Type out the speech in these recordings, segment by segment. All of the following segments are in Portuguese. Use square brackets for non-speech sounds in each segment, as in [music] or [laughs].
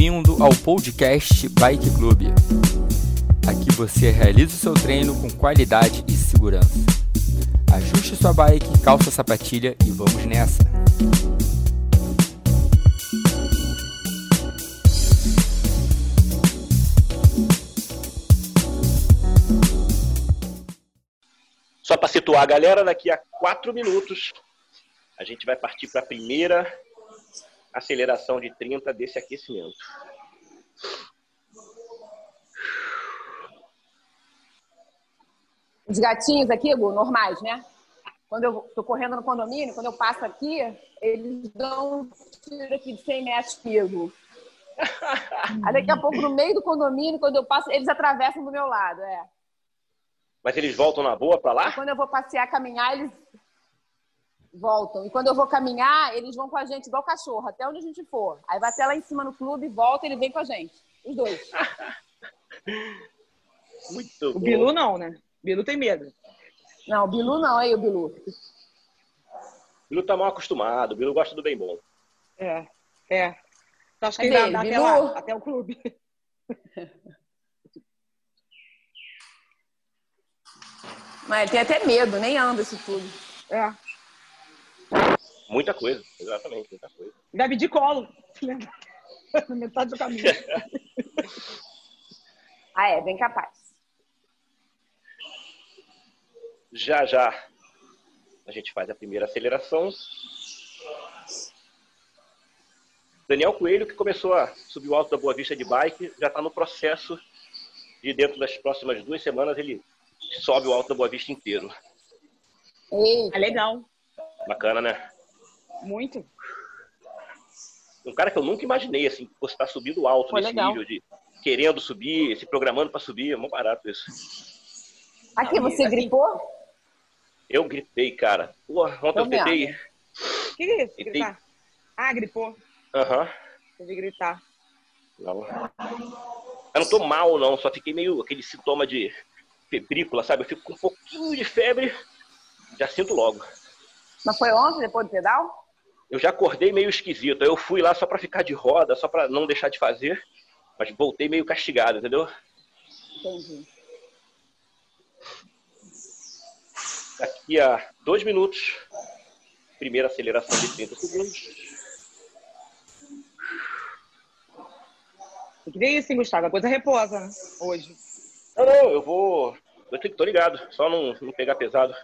Bem-vindo ao podcast Bike Club. Aqui você realiza o seu treino com qualidade e segurança. Ajuste sua bike, calça a sapatilha e vamos nessa! Só para situar a galera, daqui a quatro minutos a gente vai partir para a primeira aceleração de 30 desse aquecimento. Os gatinhos aqui, Gu, normais, né? Quando eu tô correndo no condomínio, quando eu passo aqui, eles dão um tiro aqui de 100 metros comigo. [laughs] Aí daqui a pouco, no meio do condomínio, quando eu passo, eles atravessam do meu lado, é. Mas eles voltam na boa para lá? E quando eu vou passear, caminhar, eles voltam. E quando eu vou caminhar, eles vão com a gente igual cachorro, até onde a gente for. Aí vai até lá em cima no clube, volta, ele vem com a gente. Os dois. [laughs] Muito O bom. Bilu não, né? O Bilu tem medo. Não, o Bilu não, aí o Bilu. O Bilu tá mal acostumado, o Bilu gosta do bem bom. É, é. Então, acho que ainda dá ele? até lá, até o clube. [laughs] Mas ele tem até medo, nem anda isso tudo. É. Muita coisa, exatamente, muita coisa. Deve de colo. Na [laughs] metade do caminho. [laughs] Ah, é, bem capaz. Já já a gente faz a primeira aceleração. Daniel Coelho, que começou a subir o alto da Boa Vista de bike, já está no processo de dentro das próximas duas semanas ele sobe o alto da Boa Vista inteiro. Ei, É legal. Bacana, né? Muito. Um cara que eu nunca imaginei, assim, que fosse estar subindo alto Pô, nesse legal. nível de querendo subir, se programando para subir, é muito barato isso. aqui você Assim, gripou? Eu gripei, cara. Pô, ontem eu tentei. vendo. O que é isso? Gritar? Ah, gripou. Aham. Teve que gritar. Não. Eu não tô mal, não. Só fiquei meio aquele sintoma de febrícula, sabe? Eu fico com um pouquinho de febre, já sinto logo. Mas foi ontem, depois do pedal? Eu já acordei meio esquisito. Eu fui lá só pra ficar de roda, só pra não deixar de fazer. Mas voltei meio castigado, entendeu? Entendi. Daqui a dois minutos, primeira aceleração de 30 segundos. Tem que ver isso, hein, Gustavo? A coisa reposa, né? Hoje. Não, não, eu vou. Eu tô- tô ligado, só não, não pegar pesado.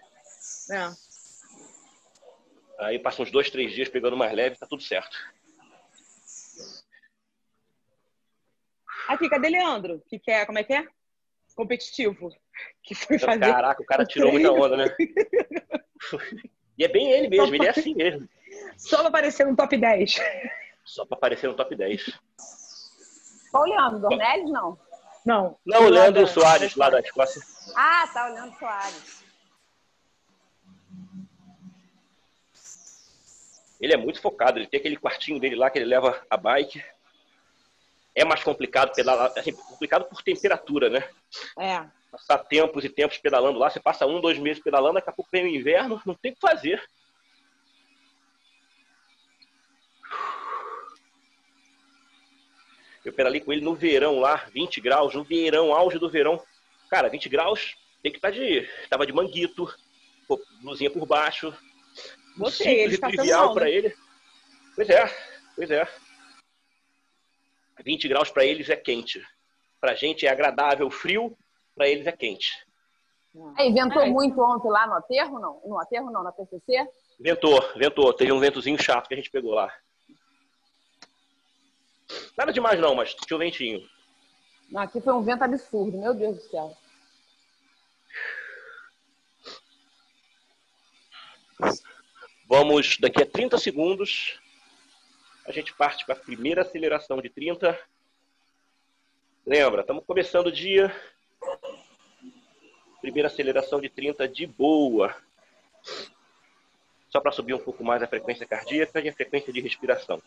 É. Aí passa uns dois, três dias pegando mais leve, tá tudo certo. Aqui, cadê Leandro? Que quer, como é que é? Competitivo. Que foi fazer. Caraca, o cara tirou muita onda, né? [laughs] E é bem ele mesmo, ele é assim mesmo. Só pra aparecer no top 10. Só pra aparecer no top 10. Qual o Leandro? Dornelles, não? Não. Não, o Leandro Soares, lá da Escócia. Ah, tá, o Leandro Soares. Ele é muito focado, ele tem aquele quartinho dele lá que ele leva a bike. É mais complicado pedalar, assim, complicado por temperatura, né? É. Passar tempos e tempos pedalando lá, você passa um, dois meses pedalando, daqui a pouco vem o inverno, não tem o que fazer. Eu pedalei com ele no verão lá, 20 graus, no verão, auge do verão. Cara, 20 graus, tem que estar de. Tava de manguito, blusinha por baixo. Simples ele e está trivial mal, pra né? ele. Pois é, pois é. 20 graus para eles é quente. Pra gente é agradável, frio, pra eles é quente. Aí, ventou Ai. muito ontem lá no aterro, não? No aterro, não, na PCC? Ventou, ventou. Teve um ventozinho chato que a gente pegou lá. Nada demais não, mas tinha um ventinho. Não, aqui foi um vento absurdo, meu Deus do céu. Vamos, daqui a 30 segundos, a gente parte para a primeira aceleração de 30. Lembra, estamos começando o dia. Primeira aceleração de 30 de boa. Só para subir um pouco mais a frequência cardíaca e a frequência de respiração.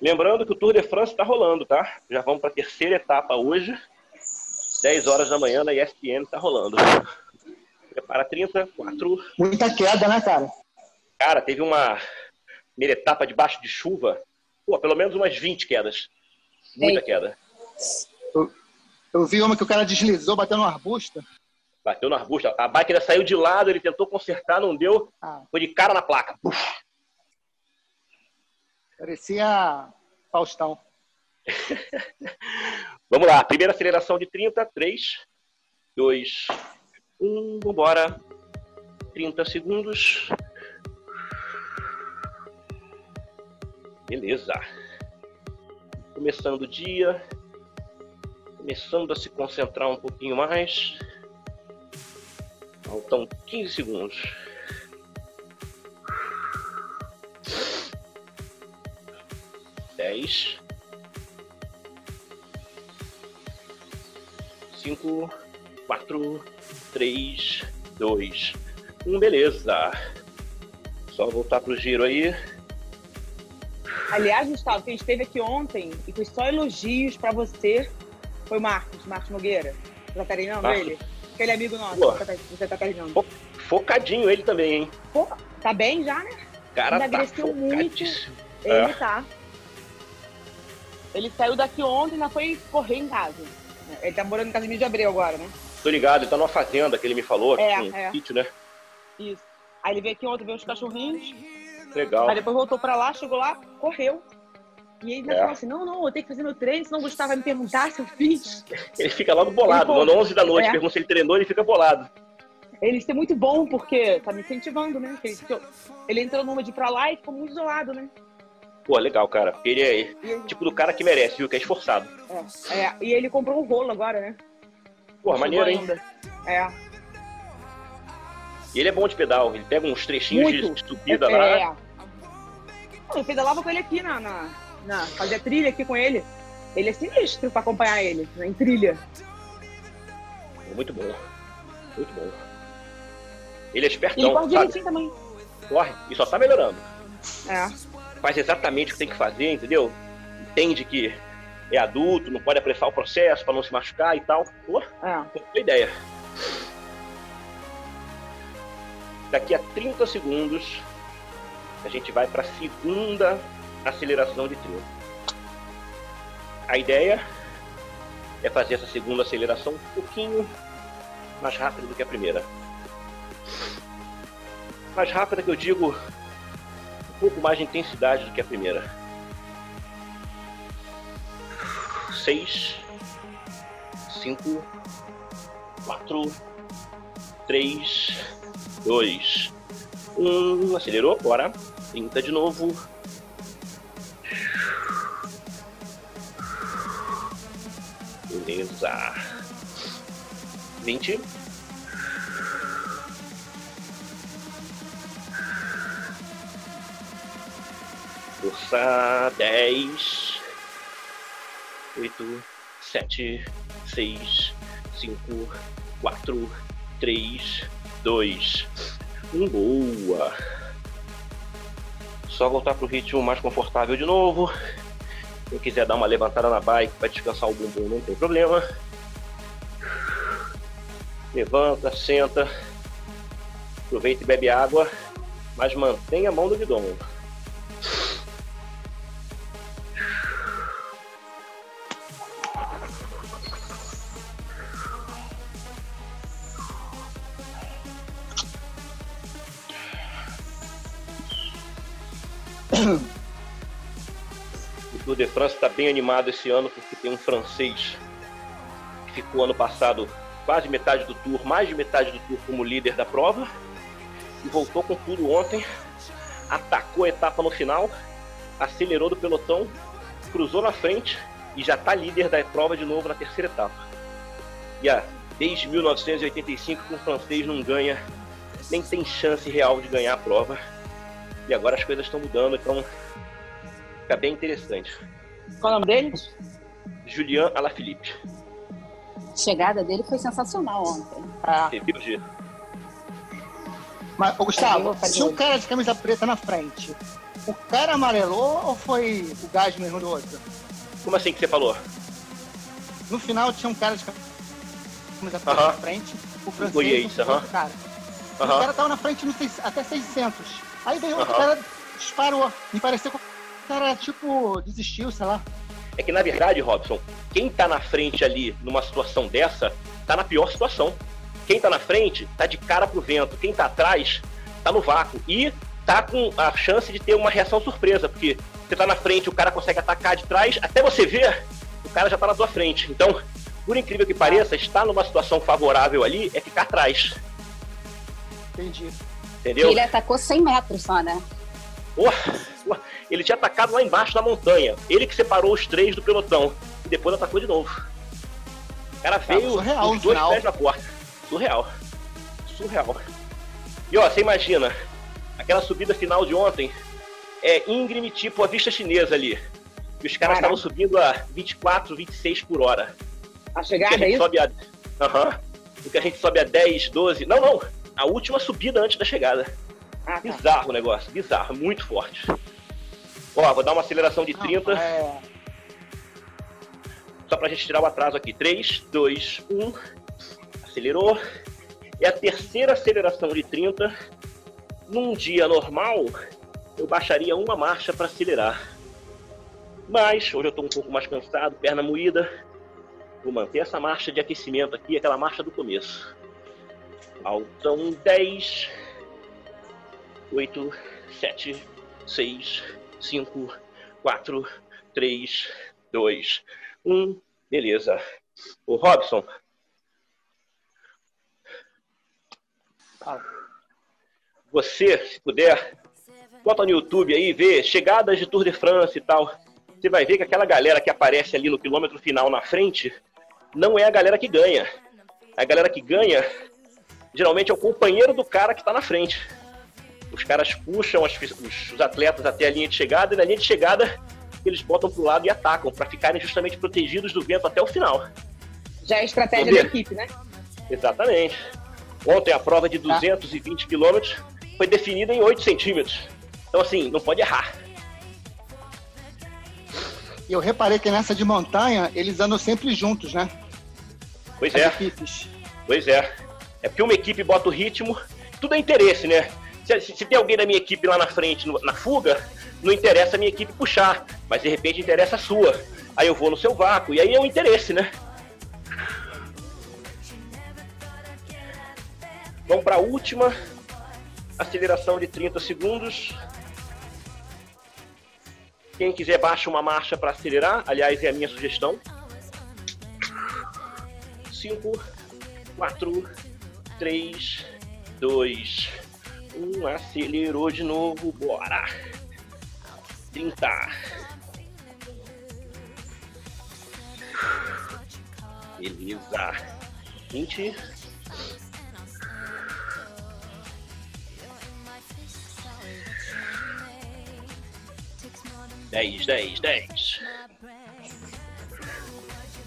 Lembrando que o Tour de France está rolando, tá? Já vamos para a terceira etapa hoje. 10 horas da manhã na ESPN está rolando. Prepara 30, 4, Muita queda, né, cara? Cara, teve uma primeira etapa debaixo de chuva, pô, pelo menos umas 20 quedas. Muita queda. Eu, eu vi uma que o cara deslizou, bateu no arbusto. Bateu no arbusto. A bike ainda saiu de lado, ele tentou consertar, não deu. Ah, Foi de cara na placa. Buf. parecia Faustão. [laughs] Vamos lá, primeira aceleração de 30, 3, 2, 1, vambora. 30 segundos. Beleza. Começando o dia. Começando a se concentrar um pouquinho mais. Faltam 15 segundos. Dez. Cinco, quatro, três, dois, um. Beleza. Só voltar pro giro aí. Aliás, Gustavo, quem esteve aqui ontem e fez só elogios pra você foi o Marcos, Marcos Nogueira. Tá treinando Marcos. ele? Aquele amigo nosso Boa. que você tá treinando. Fo- Focadinho ele também, hein? Pô, tá bem já, né? Cara, tá Emagreceu muito. Ele É. tá. Ele saiu daqui ontem e ainda foi correr em casa. Ele tá morando em Casimiro de Abreu agora, né? Tô ligado, ele tá numa fazenda que ele me falou, É, um é. sítio, né? Isso. Aí ele veio aqui ontem ver os cachorrinhos. Legal. Aí depois voltou pra lá, chegou lá, correu. E ele ainda É. falou assim: não, não, eu tenho que fazer meu treino, senão o Gustavo vai me perguntar se eu fiz. [laughs] Ele fica logo bolado. Ele, pô, No 11 da noite, é. pergunta se ele treinou, ele fica bolado. Ele isso é muito bom, porque tá me incentivando, né? Ele, ele entrou numa de ir pra lá e ficou muito isolado, né? Pô, legal, cara. Ele é ele, tipo do cara que merece, viu? Que é esforçado. é, é, e ele comprou um rolo agora, né? Pô, maneiro, hein? É. E ele é bom de pedal. Ele pega uns trechinhos de Muito. subida é, lá. Eu pedalava com ele aqui na, na, na. Fazia trilha aqui com ele. Ele é sinistro pra acompanhar ele, né, em trilha. Muito bom. Muito bom. Ele é E ele espertão, corre sabe? direitinho também. Corre e só tá melhorando. É. Faz exatamente o que tem que fazer, entendeu? Entende que é adulto, não pode apressar o processo pra não se machucar e tal. Pô, É. ideia. Daqui a 30 segundos, a gente vai para a segunda aceleração de 30. A ideia é fazer essa segunda aceleração um pouquinho mais rápida do que a primeira. Mais rápida que eu digo, um pouco mais de intensidade do que a primeira. Seis, cinco, quatro, três, dois, um. Acelerou, bora. 30 de novo. Beleza. 20. Força 10. 8, 7, 6, 5, 4, 3, 2, 1. Boa. Só voltar pro ritmo mais confortável de novo. Quem quiser dar uma levantada na bike para descansar o bumbum, não tem problema. Levanta, senta. Aproveita e bebe água, mas mantenha a mão no guidão. France está bem animado esse ano porque tem um francês que ficou ano passado quase metade do Tour, mais de metade do Tour como líder da prova e voltou com tudo ontem, atacou a etapa no final, acelerou do pelotão, cruzou na frente e já está líder da prova de novo na terceira etapa. E ah, desde 1985 que o francês não ganha, nem tem chance real de ganhar a prova. E agora as coisas estão mudando, então fica bem interessante. Qual é o nome dele? Julian Alaphilippe. A chegada dele foi sensacional ontem. Ah, Você viu, mas, ô, Gustavo, tinha um cara de camisa preta na frente. O cara amarelou ou foi o gás mesmo do outro? Como assim que você falou? No final tinha um cara de camisa preta Aham. na frente, o francês O Yates, e o aham. outro cara. O cara tava na frente no seis- até 600. Aí veio outro Aham. cara, disparou. Me pareceu cara, tipo, desistiu, sei lá. É que, na verdade, Robson, quem tá na frente ali numa situação dessa, tá na pior situação. Quem tá na frente tá de cara pro vento. Quem tá atrás tá no vácuo. E tá com a chance de ter uma reação surpresa, porque você tá na frente, o cara consegue atacar de trás, até você ver, o cara já tá na tua frente. Então, por incrível que pareça, estar numa situação favorável ali é ficar atrás. Entendi. Entendeu? Ele atacou 100 metros só, né? Porra, ele tinha atacado lá embaixo da montanha. Ele que separou os três do pelotão. E depois atacou de novo. O cara veio surreal os dois pés na porta. Surreal. Surreal. E ó, você imagina, aquela subida final de ontem é íngreme tipo a vista chinesa ali. E os caras estavam subindo a 24, 26 por hora. A chegada a é isso? sobe a. Aham. O que a gente sobe a 10, 12. Não, não. A última subida antes da chegada. Ah, tá. Bizarro o negócio, bizarro, muito forte. Ó, vou dar uma aceleração de Não, 30, é, só pra gente tirar o atraso aqui. 3, 2, 1. Acelerou. É a terceira aceleração de 30. Num dia normal, eu baixaria uma marcha para acelerar. Mas hoje eu tô um pouco mais cansado, perna moída. Vou manter essa marcha de aquecimento aqui, aquela marcha do começo. Faltam 10, 8, 7, 6, 5, 4, 3, 2, 1. Beleza. O Robson, você, se puder, bota no YouTube aí, vê chegadas de Tour de France e tal. Você vai ver que aquela galera que aparece ali no quilômetro final na frente não é a galera que ganha. A galera que ganha geralmente é o companheiro do cara que está na frente. Os caras puxam as- os, os atletas até a linha de chegada e na linha de chegada eles botam pro lado e atacam para ficarem justamente protegidos do vento até o final. Já é a estratégia da equipe, né? Exatamente. Ontem a prova de 220 quilômetros foi definida em 8 centímetros. Então assim, não pode errar. E eu reparei que nessa de montanha, eles andam sempre juntos, né? Pois As é. equipes. Pois é. É porque uma equipe bota o ritmo, tudo é interesse, né? Se, se- tem alguém da minha equipe lá na frente, no- na fuga, não interessa a minha equipe puxar, mas de repente interessa a sua. Aí eu vou no seu vácuo, e aí é o interesse, né? Vamos para a última aceleração de 30 segundos. Quem quiser baixa uma marcha para acelerar, aliás, é a minha sugestão. 5, 4, 3, 2, 1. Acelerou de novo, bora. 30. Beleza. 20. Dez, dez, dez.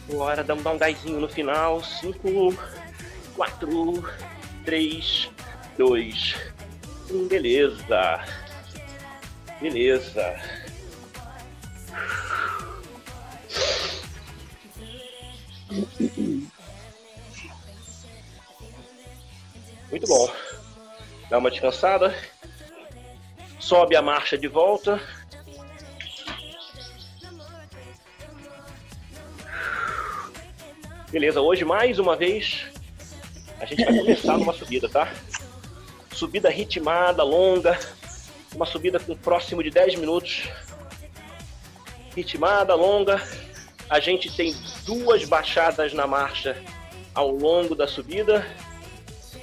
Bora, dá um gásinho no final. 5, 4, 3, 2, 1. Beleza. Beleza. Muito bom. Dá uma descansada. Sobe a marcha de volta. Beleza, hoje mais uma vez a gente vai começar numa subida, tá? Subida ritmada, longa, uma subida com próximo de 10 minutos. Ritmada, longa. A gente tem duas baixadas na marcha ao longo da subida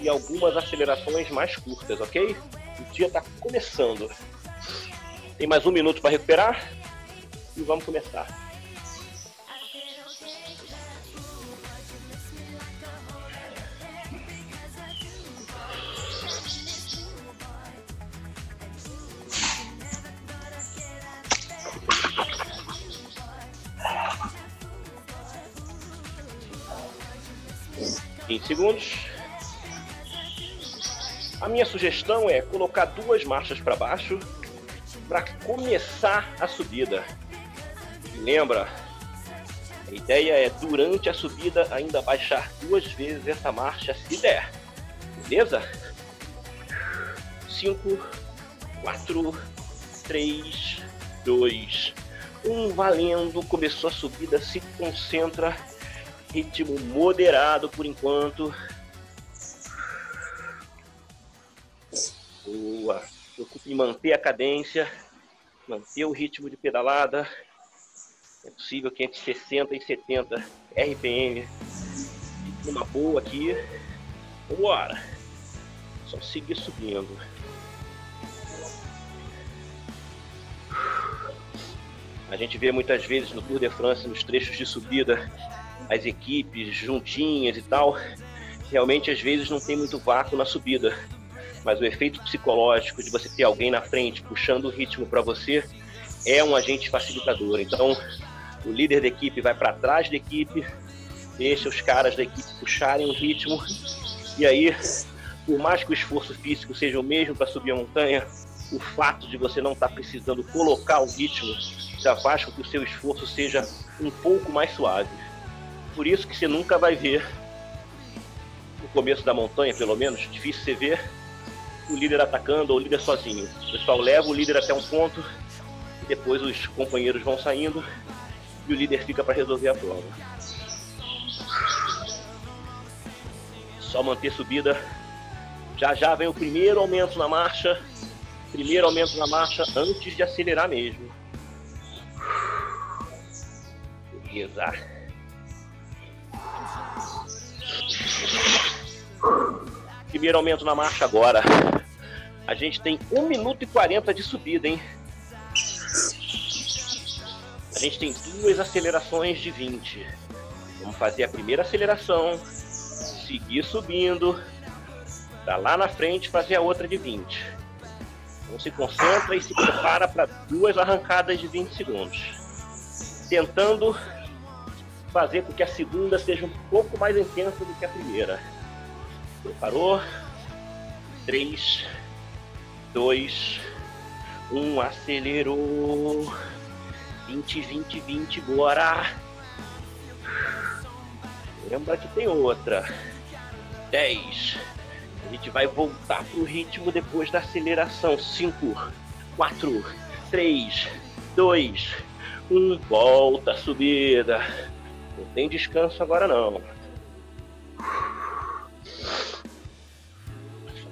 e algumas acelerações mais curtas, ok? O dia está começando. Tem mais um minuto para recuperar e vamos começar. Vinte segundos. A minha sugestão é colocar duas marchas para baixo para começar a subida. Lembra, a ideia é durante a subida ainda baixar duas vezes essa marcha se der. Beleza? 5, 4, 3, 2, Um valendo, começou a subida, se concentra, ritmo moderado por enquanto. Boa. Preocupe em manter a cadência, manter o ritmo de pedalada. É possível que entre 60 e 70 RPM. Uma boa aqui. Bora! Só seguir subindo. A gente vê muitas vezes no Tour de France, nos trechos de subida, as equipes juntinhas e tal. Realmente, às vezes, não tem muito vácuo na subida. Mas o efeito psicológico de você ter alguém na frente puxando o ritmo para você é um agente facilitador. Então, o líder da equipe vai para trás da equipe, deixa os caras da equipe puxarem o ritmo. E aí, por mais que o esforço físico seja o mesmo para subir a montanha, o fato de você não estar tá precisando colocar o ritmo já faz com que o seu esforço seja um pouco mais suave. Por isso que você nunca vai ver, no começo da montanha pelo menos, difícil você ver o líder atacando ou o líder sozinho. O pessoal leva o líder até um ponto, e depois os companheiros vão saindo e o líder fica para resolver a prova. Só manter subida. Já já vem o primeiro aumento na marcha. Primeiro aumento na marcha antes de acelerar mesmo. Beleza. Primeiro aumento na marcha agora. A gente tem 1 minuto e 40 de subida, hein? A gente tem duas acelerações de 20. Vamos fazer a primeira aceleração, seguir subindo, para lá na frente fazer a outra de 20. Então se concentra e se prepara para duas arrancadas de 20 segundos. Tentando fazer com que a segunda seja um pouco mais intensa do que a primeira. Preparou? 3, 2, 1, acelerou. 20, 20, 20, bora! Lembra que tem outra. 10. A gente vai voltar pro ritmo depois da aceleração. 5, 4, 3, 2, 1. Volta a subida. Não tem descanso agora não.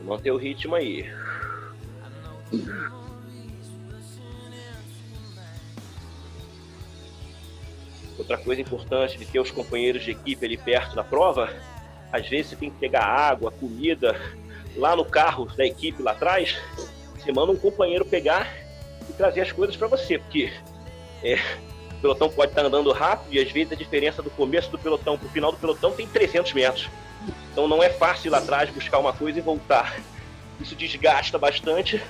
Manter o ritmo aí. Outra coisa importante de ter os companheiros de equipe ali perto da prova, às vezes você tem que pegar água, comida lá no carro da equipe lá atrás, você manda um companheiro pegar e trazer as coisas para você, porque é, pelotão pode estar andando rápido e às vezes a diferença do começo do pelotão para o final do pelotão tem 300 metros. Então não é fácil ir lá atrás buscar uma coisa e voltar. Isso desgasta bastante,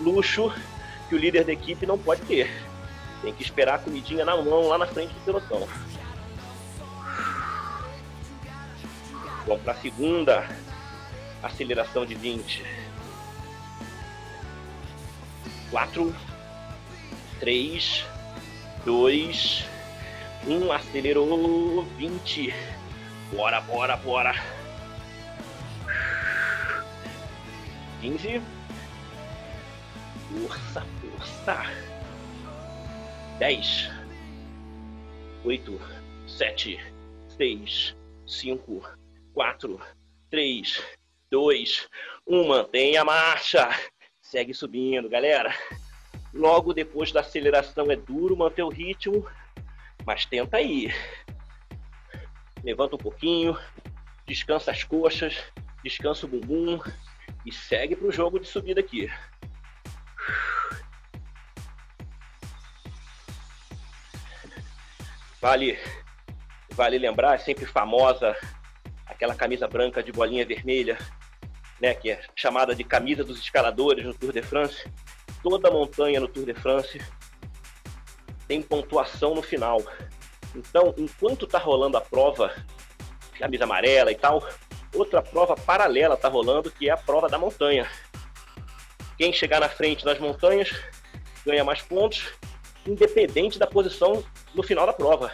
luxo que o líder da equipe não pode ter. Tem que esperar a comidinha na mão lá na frente do pelotão. Vamos para a segunda aceleração de 20. 4, 3, 2, 1. Acelerou 20. Bora, bora, bora. 15. Força, força. 10, 8, 7, 6, 5, 4, 3, 2, 1. Mantenha a marcha. Segue subindo, galera. Logo depois da aceleração é duro manter o ritmo, mas tenta aí. Levanta um pouquinho, descansa as coxas, descansa o bumbum e segue para o jogo de subida aqui. Vale, vale lembrar, é sempre famosa aquela camisa branca de bolinha vermelha, né, que é chamada de camisa dos escaladores no Tour de France. Toda montanha no Tour de France tem pontuação no final. Então, enquanto está rolando a prova, camisa amarela e tal, outra prova paralela está rolando, que é a prova da montanha. Quem chegar na frente nas montanhas ganha mais pontos, independente da posição no final da prova.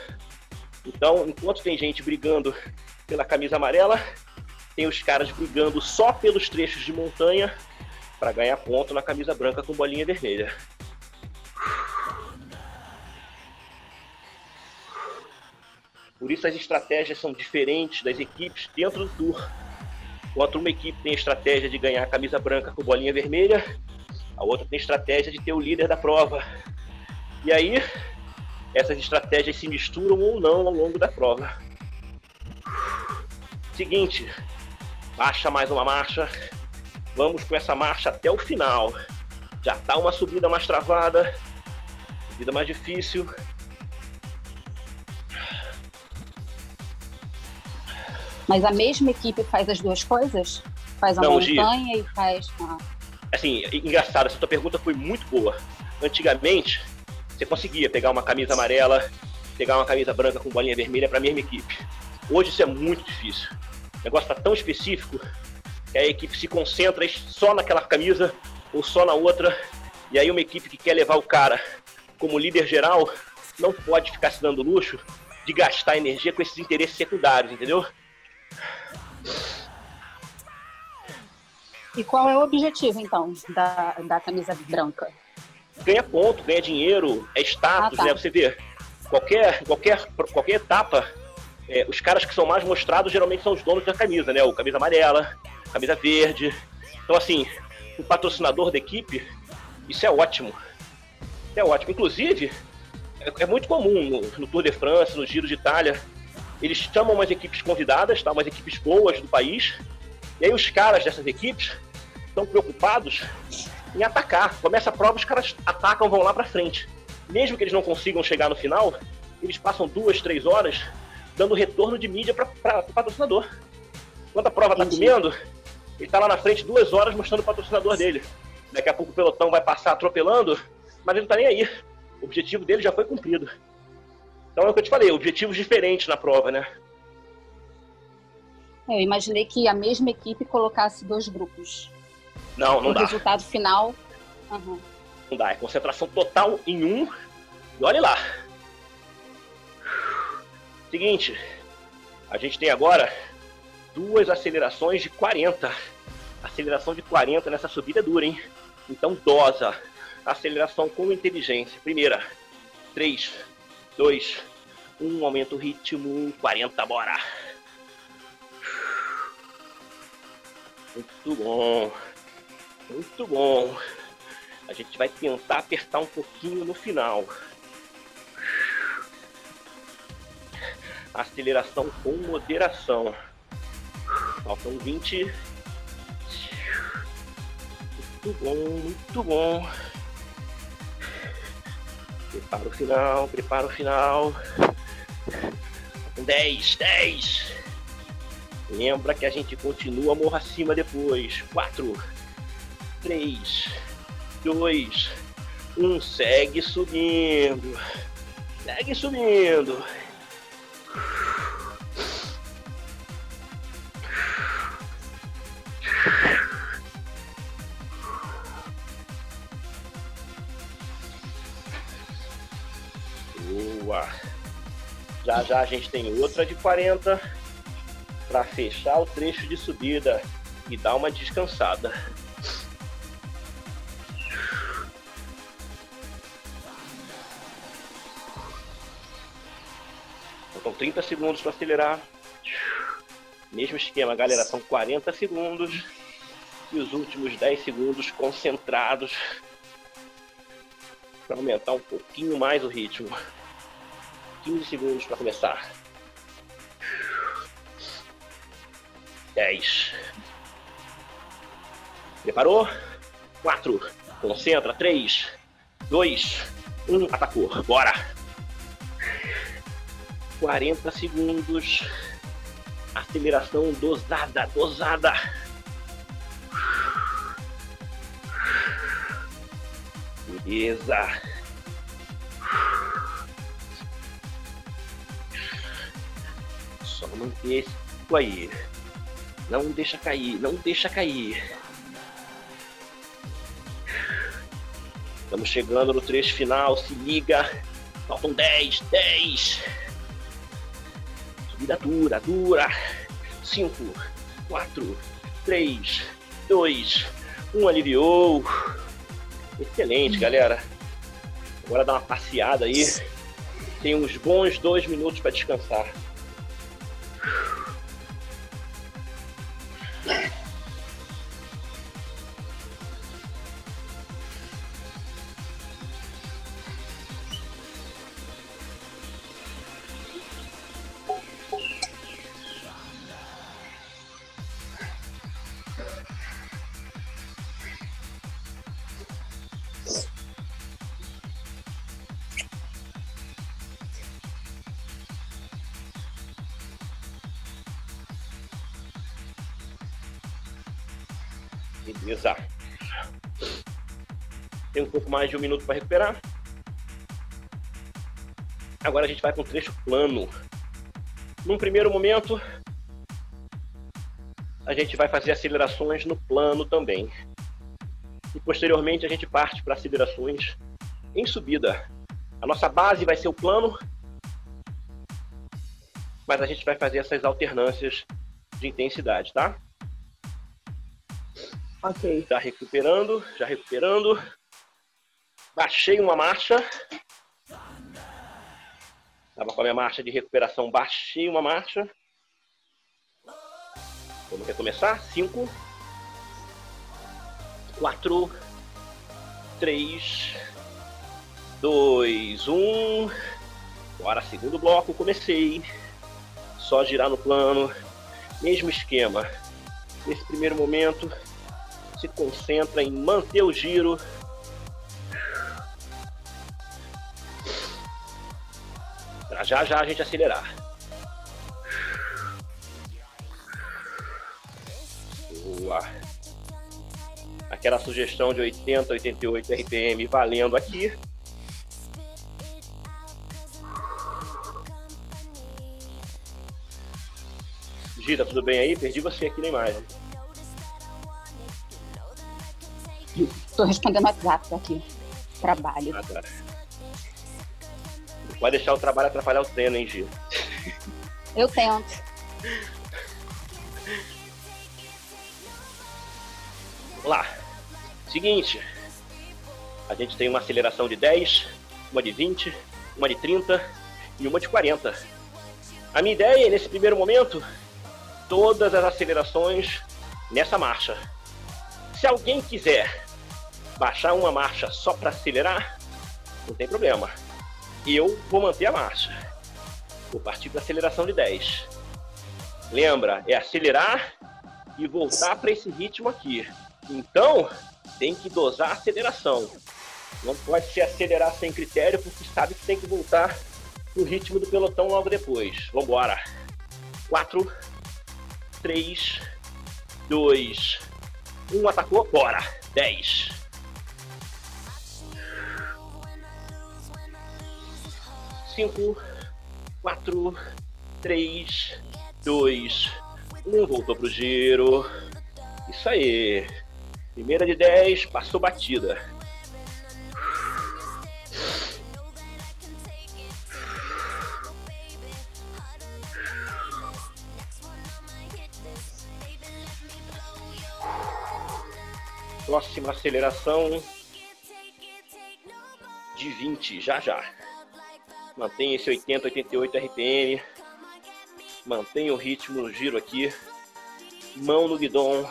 Então, enquanto tem gente brigando pela camisa amarela, tem os caras brigando só pelos trechos de montanha para ganhar ponto na camisa branca com bolinha vermelha. Por isso as estratégias são diferentes das equipes dentro do tour. Enquanto uma equipe tem a estratégia de ganhar a camisa branca com bolinha vermelha, a outra tem a estratégia de ter o líder da prova. E aí, essas estratégias se misturam ou não ao longo da prova. Seguinte, baixa mais uma marcha. Vamos com essa marcha até o final. Já tá uma subida mais travada, subida mais difícil. Mas a mesma equipe faz as duas coisas? Faz a Não, montanha e faz. Ah. Assim, engraçado, essa tua pergunta foi muito boa. Antigamente, você conseguia pegar uma camisa amarela, pegar uma camisa branca com bolinha vermelha para a mesma equipe. Hoje isso é muito difícil. O negócio está tão específico a equipe se concentra só naquela camisa ou só na outra. E aí uma equipe que quer levar o cara como líder geral não pode ficar se dando luxo de gastar energia com esses interesses secundários, entendeu? E qual é o objetivo, então, da, da camisa branca? Ganha ponto, ganha dinheiro, é status, Ah, tá. né? Você vê, qualquer, qualquer, qualquer etapa, é, os caras que são mais mostrados geralmente são os donos da camisa, né? O camisa amarela, camisa verde. Então, assim, o patrocinador da equipe, isso é ótimo. Isso é ótimo. Inclusive, é, é muito comum no, no Tour de France, no Giro de Itália, eles chamam umas equipes convidadas, tá? umas equipes boas do país, e aí os caras dessas equipes estão preocupados em atacar. Começa a prova, os caras atacam, vão lá pra frente. Mesmo que eles não consigam chegar no final, eles passam duas, três horas dando retorno de mídia para o patrocinador. Quando a prova tá Entendi. comendo, ele tá lá na frente duas horas mostrando o patrocinador dele. Daqui a pouco o pelotão vai passar atropelando, mas ele não tá nem aí. O objetivo dele já foi cumprido. Então é o que eu te falei, objetivos diferentes na prova, né? Eu imaginei que a mesma equipe colocasse dois grupos. Não, não o dá. resultado final. Aham. Não dá. É concentração total em um. E olhe lá. Seguinte, a gente tem agora duas acelerações de 40. Aceleração de 40 nessa subida é dura, hein? Então dosa. Aceleração com inteligência. Primeira. 3, 2, 1, aumenta o ritmo. 40, bora. Muito bom. Muito bom. A gente vai tentar apertar um pouquinho no final. Aceleração com moderação. Faltam 20. Muito bom, muito bom. Prepara o final, prepara o final. Faltam 10, 10. Lembra que a gente continua morra acima depois. 4, 3, 2, 1. Segue subindo. Segue subindo. Já a gente tem outra de 40 para fechar o trecho de subida e dar uma descansada. Faltam 30 segundos para acelerar. Mesmo esquema, galera, são 40 segundos e os últimos 10 segundos concentrados para aumentar um pouquinho mais o ritmo. 15 segundos para começar. 10. Preparou? 4. Concentra. 3, 2, 1. Atacou. Bora! 40 segundos. Aceleração dosada, dosada. Beleza. Esse pico aí. Não deixa cair, não deixa cair. Estamos chegando no trecho final, se liga. Faltam 10, 10. Subida dura, dura. 5, 4, 3, 2, 1. Aliviou. Excelente, galera. Agora dá uma passeada aí. tem uns bons dois minutos para descansar. Pouco mais de um minuto para recuperar. Agora a gente vai com o trecho plano. Num primeiro momento, a gente vai fazer acelerações no plano também. E posteriormente a gente parte para acelerações em subida. A nossa base vai ser o plano, mas a gente vai fazer essas alternâncias de intensidade, tá? Ok. Já recuperando, já recuperando. Baixei uma marcha. Estava com a minha marcha de recuperação, baixei uma marcha. Vamos recomeçar. 5, 4, 3, 2, 1. Bora, segundo bloco, comecei. Só girar no plano. Mesmo esquema. Nesse primeiro momento, se concentra em manter o giro. Já já a gente acelerar. Boa. Aquela sugestão de 80, 88 RPM valendo aqui. Gira, tudo bem aí? Perdi você aqui na imagem. Tô respondendo WhatsApp aqui. Trabalho. Ah, tá. Pode deixar o trabalho atrapalhar o treino, hein, Gil? Eu tento. Vamos lá. Seguinte. A gente tem uma aceleração de 10, uma de 20, uma de 30 e uma de 40. A minha ideia, nesse primeiro momento, todas as acelerações nessa marcha. Se alguém quiser baixar uma marcha só para acelerar, não tem problema. Eu vou manter a marcha. Vou partir para aceleração de 10. Lembra, é acelerar e voltar para esse ritmo aqui. Então, tem que dosar a aceleração. Não pode se acelerar sem critério, porque sabe que tem que voltar pro ritmo do pelotão logo depois. Vamos embora. 4, 3, 2, 1, atacou, bora. 10. Cinco, quatro, três, dois, um, voltou pro giro. Isso aí. Primeira de 10, passou batida. Próxima aceleração de 20, já já. Mantém esse 80, 88 RPM. Mantém o ritmo no giro aqui. Mão no guidão.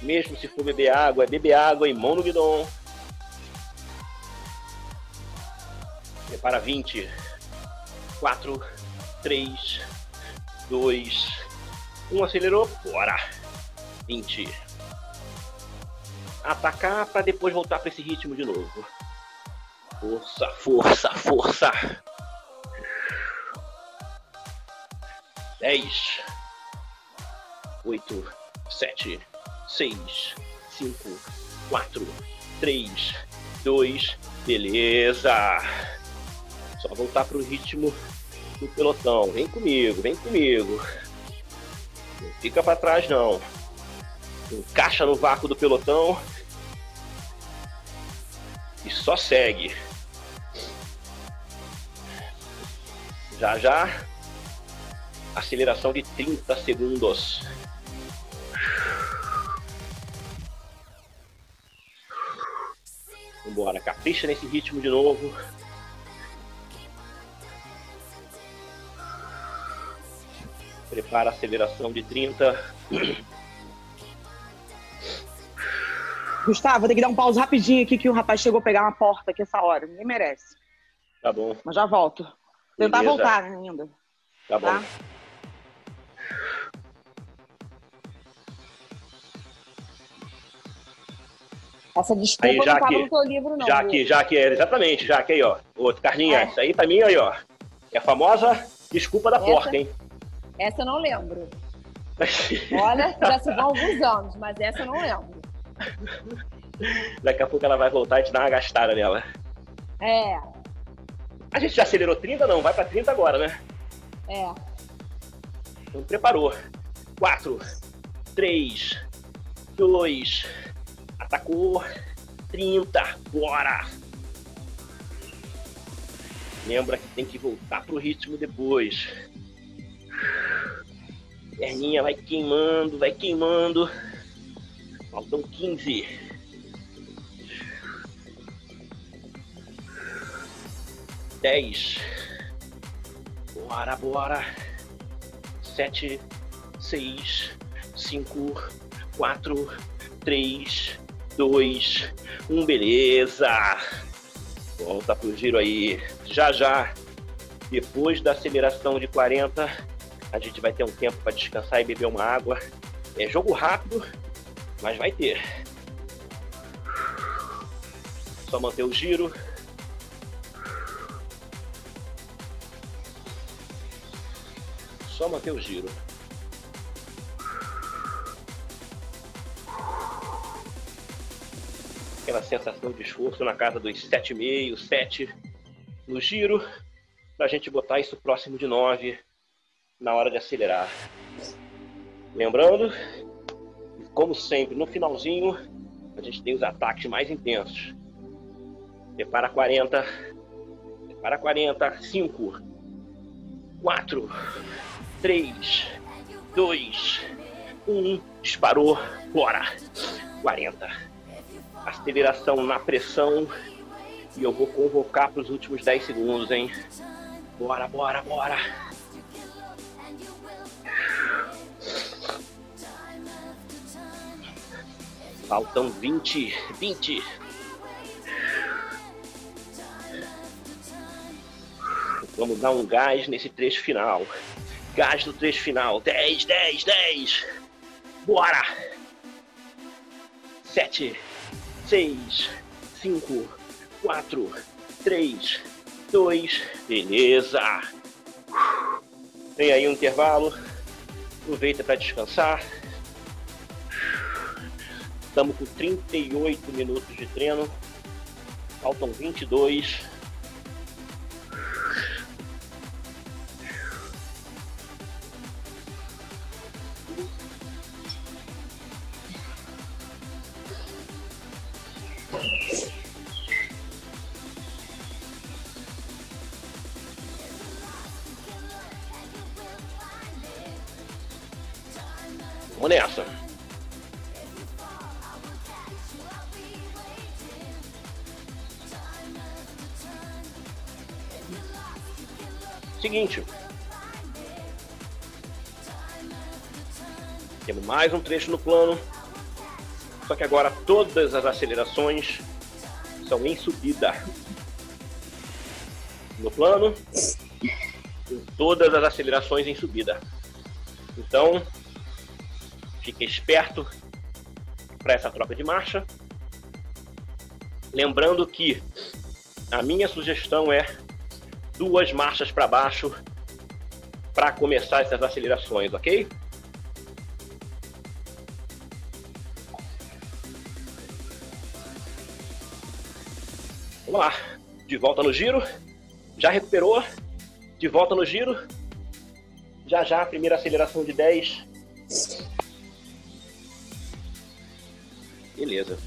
Mesmo se for beber água, é beber água e mão no guidão. Prepara 20. 4, 3, 2, 1. Acelerou. Bora. 20. Atacar para depois voltar para esse ritmo de novo. Força, força, força. 10, 8, 7, 6, 5, 4, 3, 2, beleza. Só voltar pro ritmo do pelotão. Vem comigo, vem comigo. Não fica para trás não. Encaixa no vácuo do pelotão. E só segue. Já já aceleração de 30 segundos. Vambora, capricha nesse ritmo de novo. Prepara a aceleração de 30. Gustavo, vou ter que dar um pause rapidinho aqui que o rapaz chegou a pegar uma porta aqui essa hora. Ninguém merece. Tá bom. Mas já volto. Tentar Beleza. voltar ainda. Tá bom. Tá? Essa desculpa Aí, não já tava que- no teu livro, não. Já Gu. que, já que, exatamente, já que aí, ó. Outro, Carlinha, É. isso aí pra mim aí, ó. É a famosa desculpa da Essa? porta, hein? Essa eu não lembro. [laughs] Olha, já se vão alguns anos, mas essa eu não lembro. Daqui a pouco ela vai voltar e te dar uma gastada nela. É, A gente já acelerou 30, não? Vai pra 30 agora, né? é. Então preparou. 4, 3, 2, atacou. 30, bora! Lembra que tem que voltar pro ritmo depois. Perninha vai queimando, vai queimando. Faltam 15. Dez. Bora, bora. Sete, seis, cinco, quatro, três, dois, um, beleza. Volta pro giro aí. Já já, depois da aceleração de 40, a gente vai ter um tempo para descansar e beber uma água. É jogo rápido, mas vai ter. Só manter o giro. Só manter o giro. Aquela sensação de esforço na casa dos 7,5, 7 no giro, para a gente botar isso próximo de 9 na hora de acelerar. Lembrando, como sempre, no finalzinho, a gente tem os ataques mais intensos. Prepara 40, prepara 40, 5, 4, 3, 2, 1, disparou, bora! 40. Aceleração na pressão. E eu vou convocar para os últimos 10 segundos, hein? Bora, bora, bora! Faltam 20, 20. Vamos dar um gás nesse trecho final. Gás no trecho final. 10, 10, 10. Bora! 7, 6, 5, 4, 3, 2. Beleza! Tem aí um intervalo. Aproveita para descansar. Estamos com 38 minutos de treino. Faltam 22. Mais um trecho no plano. Só que agora todas as acelerações são em subida. No plano, todas as acelerações em subida. Então, fique esperto para essa troca de marcha. Lembrando que a minha sugestão é duas marchas para baixo para começar essas acelerações, ok? Vamos lá, de volta no giro, já recuperou, de volta no giro, já já, primeira aceleração de 10. Beleza.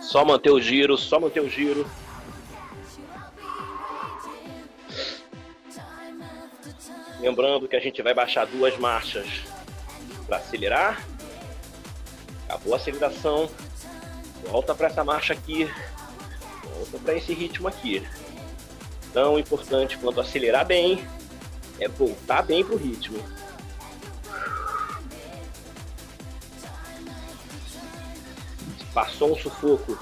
Só manter o giro, só manter o giro. Lembrando que a gente vai baixar duas marchas para acelerar. Acabou a aceleração. Volta para essa marcha aqui. Volta para esse ritmo aqui. Tão importante quanto acelerar bem é voltar bem pro ritmo. Passou um sufoco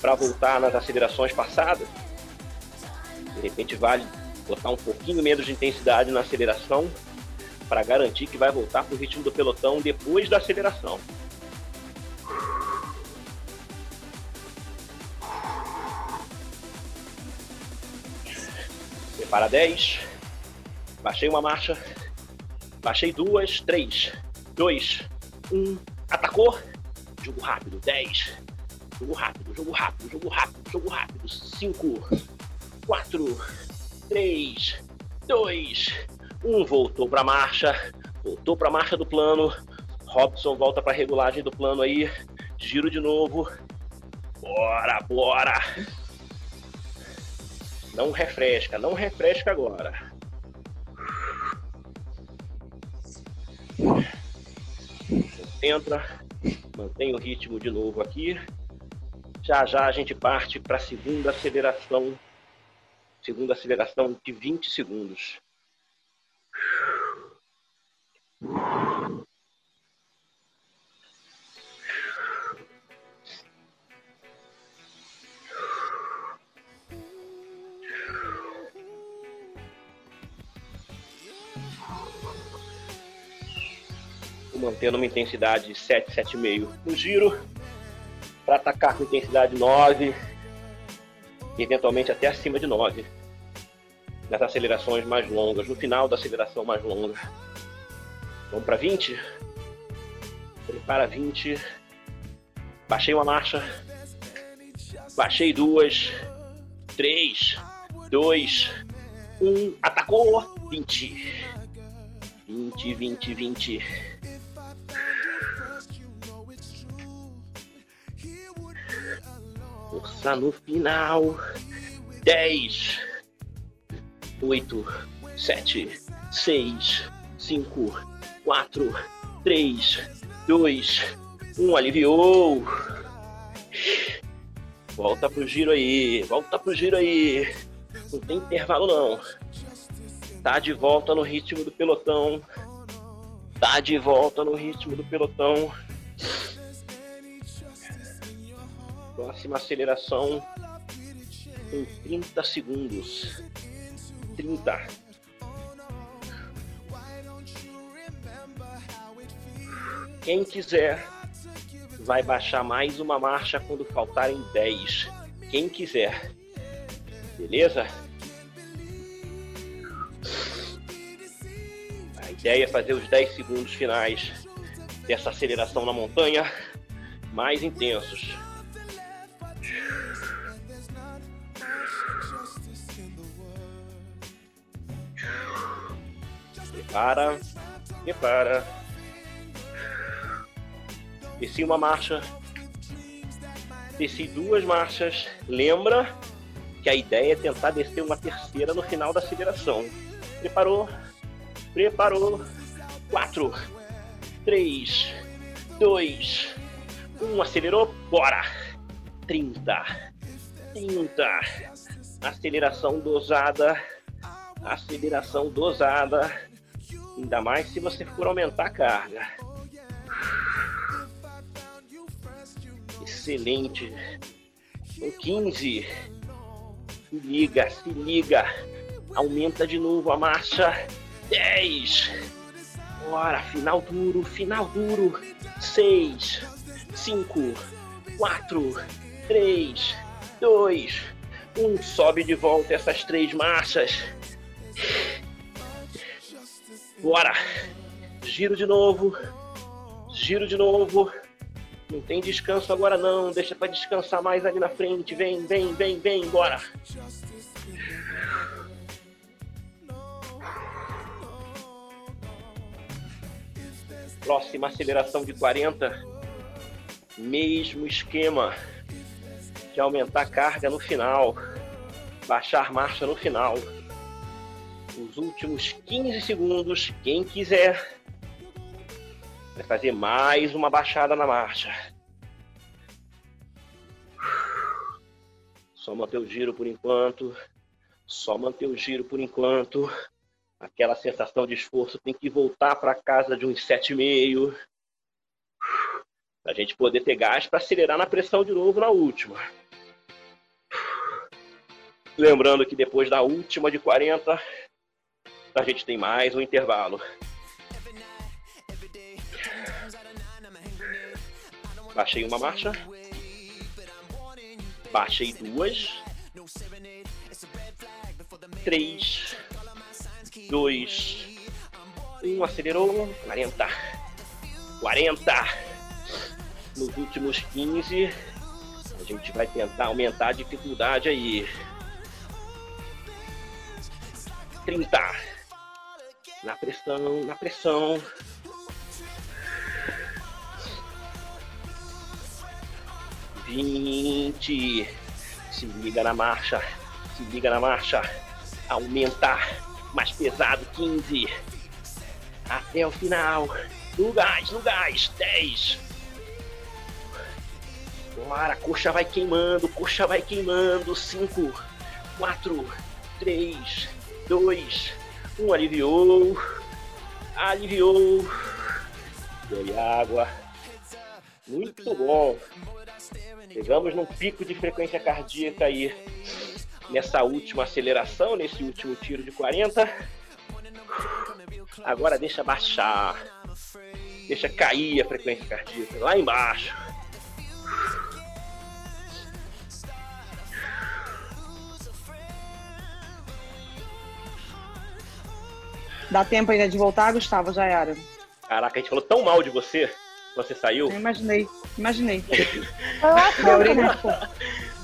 para voltar nas acelerações passadas, de repente vale botar um pouquinho menos de intensidade na aceleração para garantir que vai voltar para o ritmo do pelotão depois da aceleração. Prepara 10. Baixei uma marcha. Baixei duas, três, dois, um. Atacou. Jogo rápido. 10. Jogo rápido, jogo rápido, jogo rápido, jogo rápido. 5, 4, 3, 2, 1. Voltou para a marcha. Voltou para a marcha do plano. Robson volta para a regulagem do plano aí. Giro de novo. Bora, bora. Não refresca, não refresca agora. Entra, mantém o ritmo de novo aqui. Já já a gente parte para a segunda aceleração. Segunda aceleração de 20 segundos. Mantendo uma intensidade 7, 7,5 no giro, para atacar com intensidade 9, eventualmente até acima de 9, nas acelerações mais longas, no final da aceleração mais longa. Vamos para 20. Prepara 20. Baixei uma marcha. Baixei duas. Três. Dois. Um. Atacou. 20. 20, 20, 20. Força no final. 10, 8, 7, 6, 5, 4, 3, 2, 1. Aliviou. Volta pro giro aí. Volta pro giro aí. Não tem intervalo não. Tá de volta no ritmo do pelotão. Tá de volta no ritmo do pelotão. Próxima aceleração em 30 segundos. 30. Quem quiser vai baixar mais uma marcha quando faltarem 10. Quem quiser. Beleza? Ideia é fazer os 10 segundos finais dessa aceleração na montanha mais intensos. Prepara, prepara. Desci uma marcha, desci duas marchas. Lembra que a ideia é tentar descer uma terceira no final da aceleração. Preparou? Preparou. 4, 3, 2, 1. Acelerou. Bora. 30. 30. Aceleração dosada. Aceleração dosada. Ainda mais se você for aumentar a carga. Excelente. Com 15. Se liga, se liga. Aumenta de novo a marcha. 10. Bora, final duro, final duro. 6, 5, 4, 3, 2, 1. Sobe de volta essas três marchas. Bora. Giro de novo. Giro de novo. Não tem descanso agora não. Deixa para descansar mais ali na frente. Vem, vem, vem, vem. Bora. Próxima aceleração de 40. Mesmo esquema de aumentar a carga no final. Baixar marcha no final. Os últimos 15 segundos, quem quiser, vai fazer mais uma baixada na marcha. Só manter o giro por enquanto. Só manter o giro por enquanto. Aquela sensação de esforço tem que voltar para casa de uns 7,5. Para a gente poder ter gás para acelerar na pressão de novo na última. Lembrando que depois da última de 40, a gente tem mais um intervalo. Baixei uma marcha. Baixei duas. Três. Dois. Um. Acelerou. 40. 40. Nos últimos 15. A gente vai tentar aumentar a dificuldade aí. 30. Na pressão, na pressão. Vinte. Se liga na marcha. Se liga na marcha. Aumentar. Mais pesado. 15. Até o final. No gás, no gás. 10. Bora, coxa vai queimando, coxa vai queimando. 5, 4, 3, 2, 1. Aliviou. Aliviou. Bebe água. Muito bom. Chegamos num pico de frequência cardíaca aí nessa última aceleração, nesse último tiro de 40. Agora deixa baixar. Deixa cair a frequência cardíaca lá embaixo. Dá tempo ainda de voltar, Gustavo? Já era. Caraca, a gente falou tão mal de você. Você saiu? Eu imaginei, imaginei. [laughs] orelha ficou,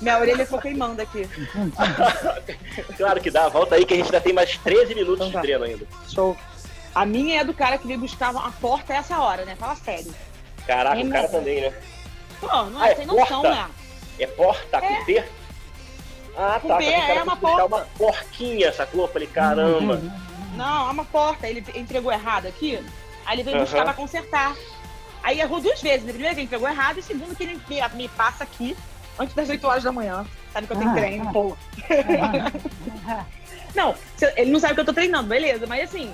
minha orelha ficou queimando aqui. [laughs] claro que dá. Volta aí que a gente ainda tem mais 13 minutos Então tá. de treino ainda. Show. A minha é do cara que veio buscar a porta essa hora, né? Fala sério. Caraca, o cara mesmo. também, né? Pô, não Ah, é é sem noção, porta? né? É porta com P? Ah, Com tá. P, era é uma porta. uma porquinha, sacou? Eu Falei, caramba. Não, é uma porta. Ele entregou errado aqui. Aí ele veio buscar pra consertar. Aí errou duas vezes. né? Primeiro que ele entregou errado e segundo que ele me, me passa aqui antes das 8 horas da manhã. Sabe que eu tenho Ah. treino, pô. [laughs] Não, se- ele não sabe que eu tô treinando, beleza. Mas assim,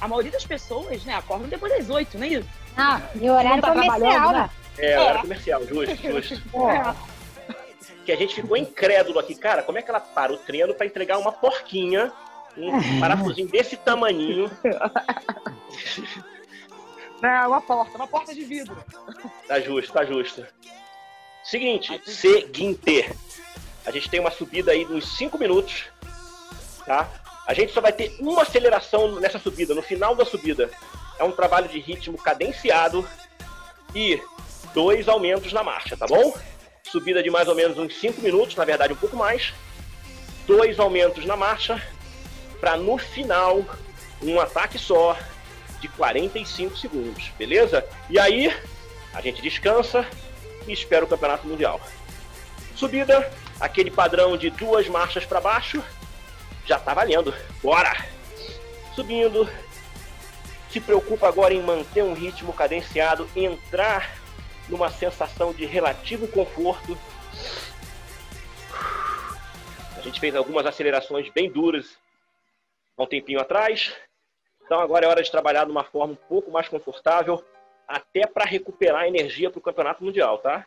a maioria das pessoas, né, acordam depois das 8, não é isso? Ah, e horário Não tá comercial, trabalhando, né? É, É. era comercial, justo, [laughs] justo. Que a gente ficou incrédulo aqui, cara. Como é que ela para o treino pra entregar uma porquinha, um [laughs] parafusinho desse tamaninho? Não, uma porta, uma porta de vidro. Tá justo, tá justo. Seguinte, seguinte. A gente tem uma subida aí de uns 5 minutos, tá? A gente só vai ter uma aceleração nessa subida, no final da subida. É um trabalho de ritmo cadenciado e dois aumentos na marcha, tá bom? Subida de mais ou menos uns 5 minutos, na verdade um pouco mais. Dois aumentos na marcha, para no final um ataque só de 45 segundos, beleza? E aí a gente descansa e espera o campeonato mundial. Subida, aquele padrão de duas marchas para baixo, já tá valendo. Bora! Subindo. Se preocupa agora em manter um ritmo cadenciado, entrar numa sensação de relativo conforto. A gente fez algumas acelerações bem duras há um tempinho atrás. Então agora é hora de trabalhar de uma forma um pouco mais confortável, até para recuperar energia para o campeonato mundial, tá?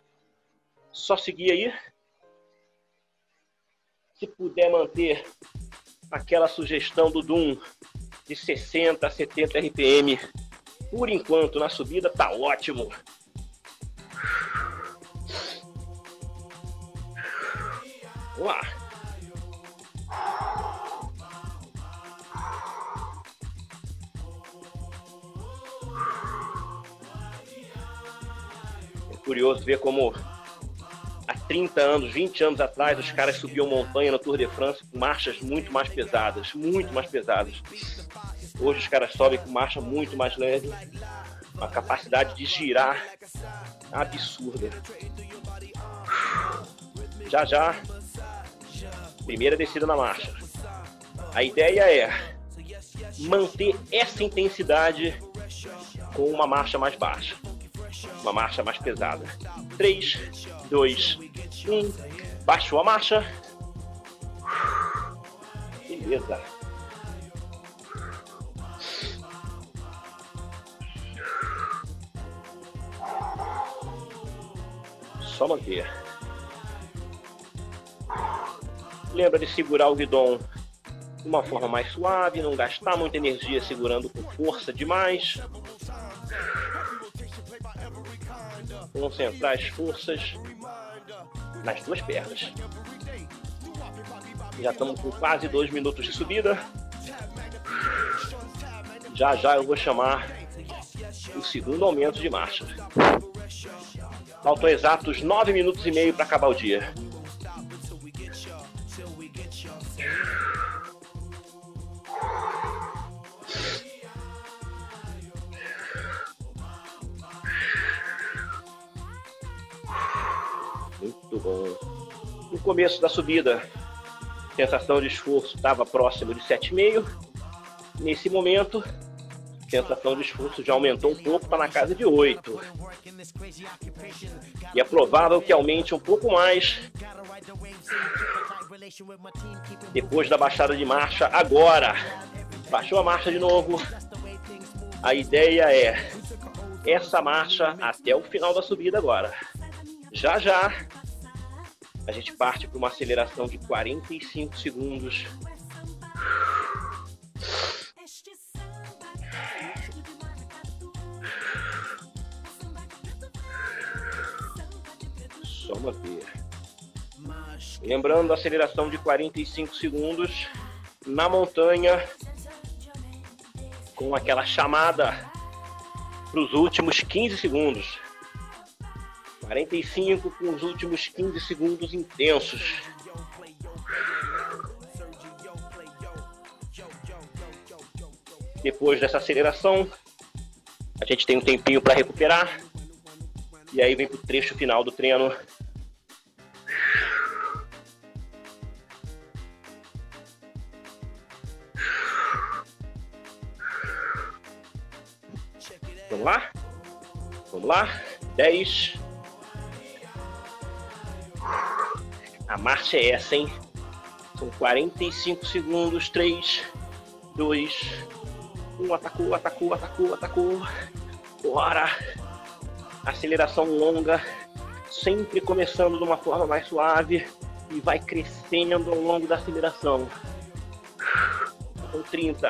Só seguir aí. Se puder manter aquela sugestão do Doom de 60 a 70 RPM por enquanto na subida, tá ótimo. Vamos lá. Curioso ver como há 30 anos, 20 anos atrás, os caras subiam montanha no Tour de France com marchas muito mais pesadas, muito mais pesadas. Hoje os caras sobem com marcha muito mais leve, uma capacidade de girar absurda. Já já, primeira descida na marcha. A ideia é manter essa intensidade com uma marcha mais baixa, uma marcha mais pesada. 3, 2, 1. Baixou a marcha, Beleza. Só manter. Lembra de segurar o guidão de uma forma mais suave, não gastar muita energia segurando com força demais. Concentrar as forças nas duas pernas. Já estamos com quase dois minutos de subida. Já já eu vou chamar o segundo aumento de marcha. Faltam exatos nove minutos e meio para acabar o dia. Muito bom. No começo da subida, sensação de esforço estava próximo de 7,5. Nesse momento, sensação de esforço já aumentou um pouco, está na casa de 8. E é provável que aumente um pouco mais depois da baixada de marcha agora. Baixou a marcha de novo. A ideia é essa marcha até o final da subida agora. Já já a gente parte para uma aceleração de 45 segundos. Só manter. Lembrando a aceleração de 45 segundos na montanha com aquela chamada para os últimos 15 segundos. 45 com os últimos 15 segundos intensos. Depois dessa aceleração, a gente tem um tempinho para recuperar. E aí vem pro trecho final do treino. Vamos lá? Vamos lá? 10, marcha é essa, hein? São 45 segundos. 3, 2, 1. Atacou, atacou, atacou, atacou. Bora! Aceleração longa, sempre começando de uma forma mais suave e vai crescendo ao longo da aceleração. Com 30.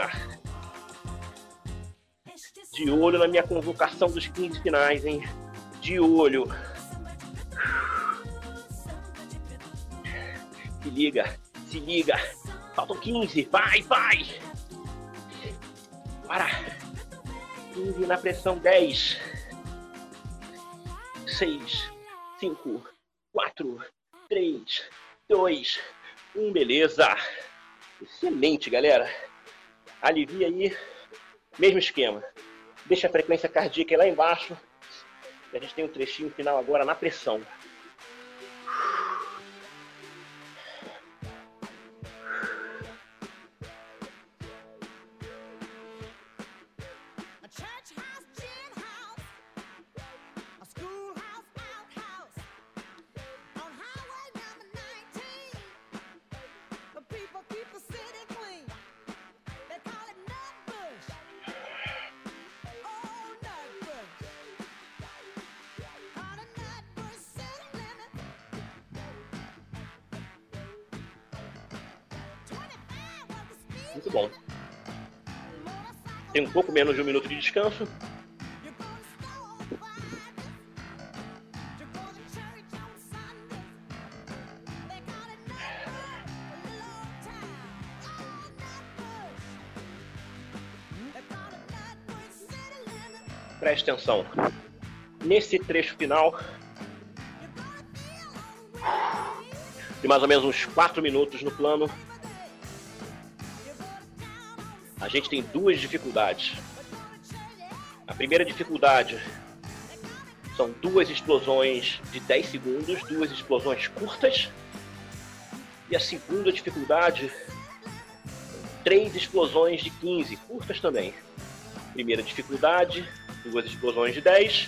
De olho na minha convocação dos 15 finais, hein? De olho. Liga, se liga. Faltam 15. Vai, vai. Para. 15 na pressão. 10. 6, 5, 4, 3, 2, 1. Beleza. Excelente, galera. Alivia aí. Mesmo esquema. Deixa a frequência cardíaca lá embaixo. E a gente tem um trechinho final agora na pressão. Muito bom. Tem um pouco menos de um minuto de descanso. Preste atenção. Nesse trecho final, de mais ou menos uns 4 minutos no plano, a gente tem duas dificuldades. A primeira dificuldade são duas explosões de 10 segundos, duas explosões curtas. E a segunda dificuldade, três explosões de 15, curtas também. Primeira dificuldade, duas explosões de 10.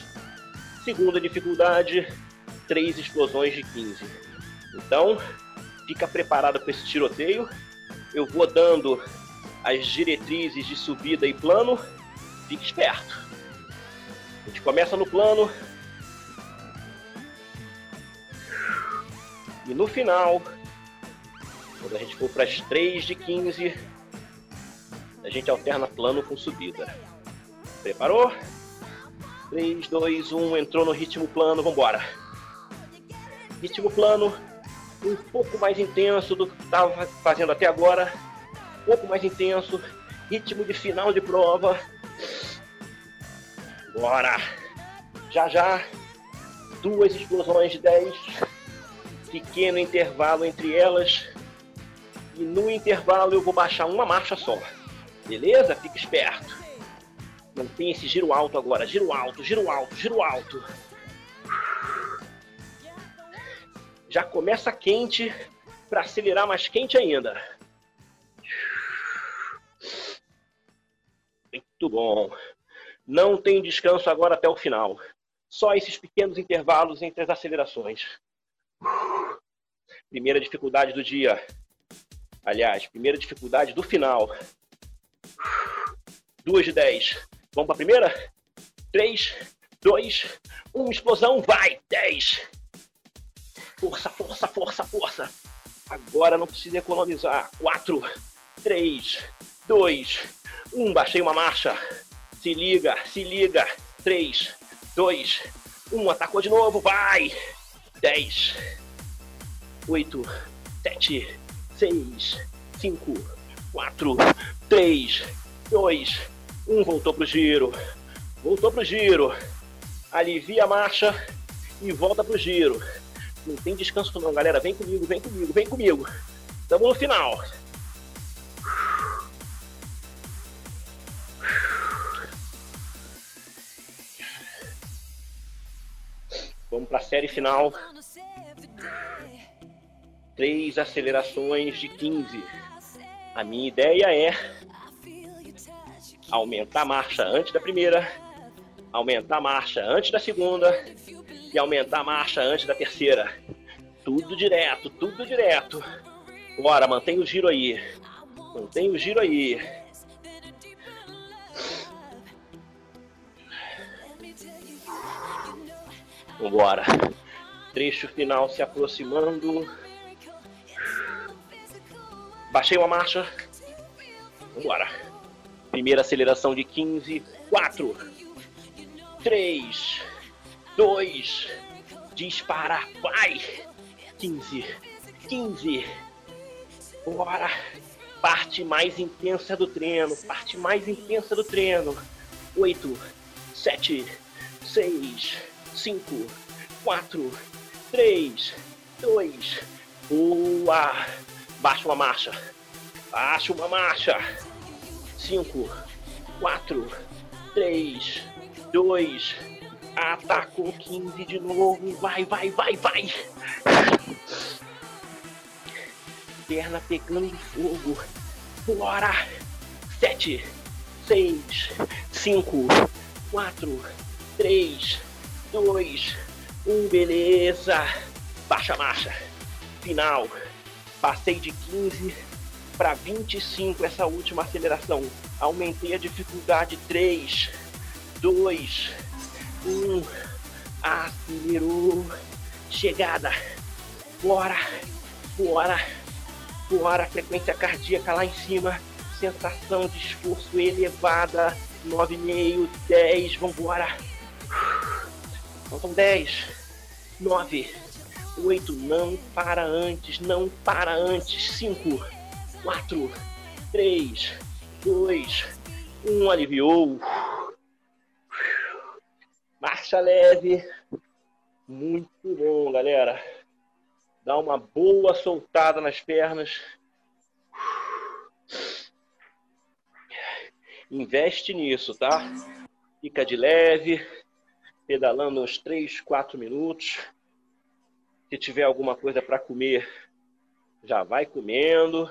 Segunda dificuldade, três explosões de 15. Então, fica preparado para esse tiroteio eu vou dando as diretrizes de subida e plano, fique esperto. A gente começa no plano. E no final, quando a gente for para as 3 de 15, a gente alterna plano com subida. Preparou? 3, 2, 1, entrou no ritmo plano, vambora. Ritmo plano, um pouco mais intenso do que estava fazendo até agora. Um pouco mais intenso. Ritmo de final de prova. Bora! Já já, duas explosões de 10. Pequeno intervalo entre elas. E no intervalo eu vou baixar uma marcha só. Beleza? Fica esperto. Tem esse giro alto agora. Giro alto, giro alto, giro alto. Já começa quente para acelerar mais quente ainda. Muito bom. Não tem descanso agora até o final. Só esses pequenos intervalos entre as acelerações. Primeira dificuldade do dia. Aliás, primeira dificuldade do final. Duas de dez. Vamos para a primeira? Três, dois, um, explosão, vai! Dez. Força, força, força, força. Agora não precisa economizar. Quatro, três, dois, um. Baixei uma marcha. Se liga, se liga. Três, dois, um. Atacou de novo, vai! Dez, oito, sete, seis, cinco, quatro, três, dois, um. Voltou pro giro. Voltou pro giro. Alivia a marcha e volta pro giro. Não tem descanso não, galera. Vem comigo, vem comigo, vem comigo. Estamos no final. Vamos para a série final. Três acelerações de 15. A minha ideia é aumentar a marcha antes da primeira, aumentar a marcha antes da segunda e aumentar a marcha antes da terceira. Tudo direto, tudo direto. Bora, mantém o giro aí. Mantém o giro aí. Vambora. Trecho final se aproximando. Baixei uma marcha. Vambora. Primeira aceleração de 15. 4, 3, 2, dispara, vai! 15, 15. Bora! Parte mais intensa do treino, parte mais intensa do treino. 8, 7, 6, 5, 4, 3, 2, boa! Baixa uma marcha, baixa uma marcha. 5, 4, 3, 2, atacou 15 de novo, vai, vai, vai, vai. Perna pegando fogo, bora. 7, 6, 5, 4, 3, 2, 1, beleza. Baixa marcha, final. Passei de 15 para 25 essa última aceleração. Aumentei a dificuldade 3, 2, 1. Acelerou. Chegada. Bora. Bora. Bora. Frequência cardíaca lá em cima. Sensação de esforço elevada. 9,5, 10. Vambora. Faltam 10, 9, 8. Não para antes. Não para antes. 5 quatro, três, dois, um, aliviou. Marcha leve. Muito bom, galera. Dá uma boa soltada nas pernas. Investe nisso, tá? Fica de leve, pedalando uns 3, 4 minutos. Se tiver alguma coisa para comer, já vai comendo.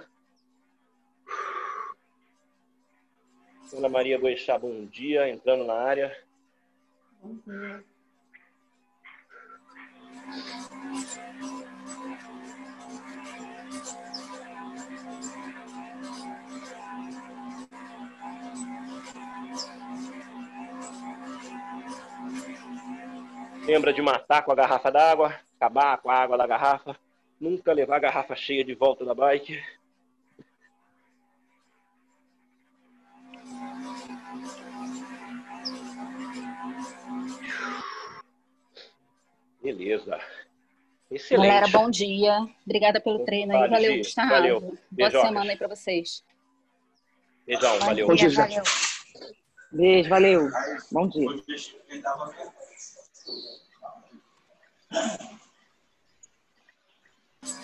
Ana Maria Boixá, bom dia, entrando na área. Bom dia. Lembra de matar com a garrafa d'água, acabar com a água da garrafa, nunca levar a garrafa cheia de volta da bike. Beleza. Excelente. Galera, bom dia. Obrigada pelo treino aí. Vale, Valeu. Gustavo. Valeu. Boa Beijocas. semana aí pra vocês. Beijão, valeu. Bom dia, Valeu. Beijo, valeu. Bom dia.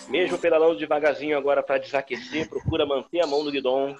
Mesmo pedalando devagarzinho agora para desaquecer, procura manter a mão no guidão.